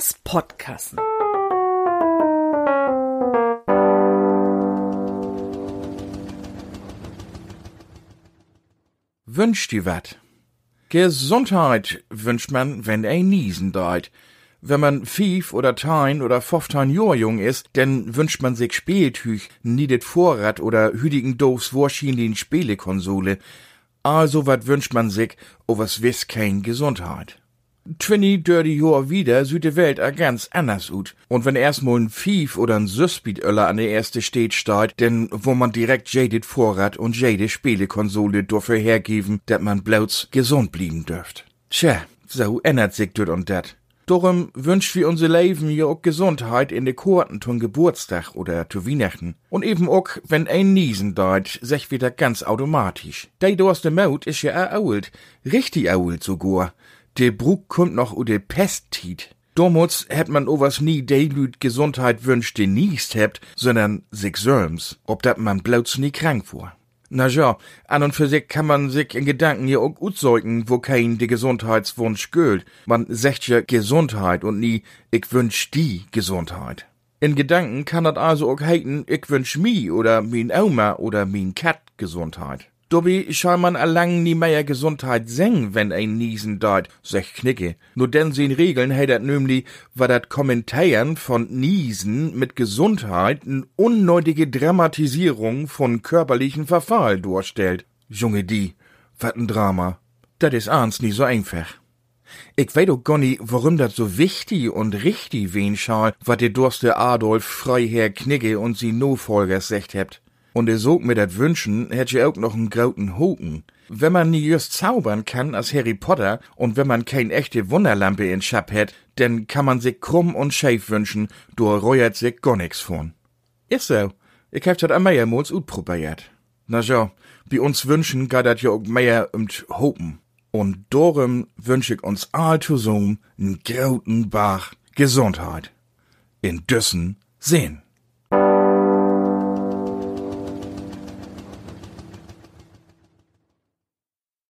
As Podkassen. Wünscht ihr wat? Gesundheit wünscht man, wenn ein Niesen deit. Wenn man fief oder tein oder foftein Jahr jung ist, denn wünscht man sich Spieltüch, niedet Vorrat oder hüdigen Doofs Warschien Spielekonsole. Also wat wünscht man sich, o was wiss kein Gesundheit. Twinny dirty Jahr wieder sieht die Welt a ganz anders ut. Und wenn erstmal ein Fief oder ein Süßbietöller an der erste steht steht, denn wo man direkt jede Vorrat und jede Spielekonsole dafür hergeben, dat man bloß gesund blieben dürft. Tja, so ändert sich dort und dat. Darum wünscht wir unser Leben ja auch Gesundheit in de Korten zum Geburtstag oder zu Weihnachten. Und eben auch, wenn ein Niesen deit, sech wieder ganz automatisch. Dei durst de Maut is ja erault. Richtig erault sogar. De Bruck kommt noch u de Pestit. Damals hätt man owas nie de Lüd Gesundheit wünscht, die niest hebt, sondern sich selbst, ob dat man bloß nie krank war. Na ja, an und für sich kann man sich in Gedanken ja auch utsäugen, wo kein de Gesundheitswunsch gilt. Man sagt ja Gesundheit und nie, ich wünsch die Gesundheit. In Gedanken kann dat also auch heiten, ich wünsch mi oder min Oma oder min Kat Gesundheit. Dobby scheint man allang nie mehr Gesundheit seng, wenn ein Niesen deit, sech Knicke. Nur denn sie in Regeln hätt dat nämlich, war dat Kommentieren von Niesen mit Gesundheit n unnötige Dramatisierung von körperlichen Verfall durchstellt. Junge die, wat n Drama. Dat is ahns nie so einfach. Ich weiß gar nicht, warum das so wichtig und richtig wen schal, wat der Durste Adolf Freiherr Knigge und sie No-Folgers secht hebt. Und er sog mir dat wünschen, hätt je auch noch n grauten Hoken. Wenn man nie just zaubern kann als Harry Potter und wenn man kein echte Wunderlampe in Schap hätt, denn kann man sich krumm und scheif wünschen, du reuert sich gar nix von. Ist so. Ich hab dat am meiermals utprobiert. Na ja, bei uns wünschen geht dat ja auch mehr umt Hopen. Und darum wünsch ich uns all zusammen n grauten Bach Gesundheit. In Düssen sehen.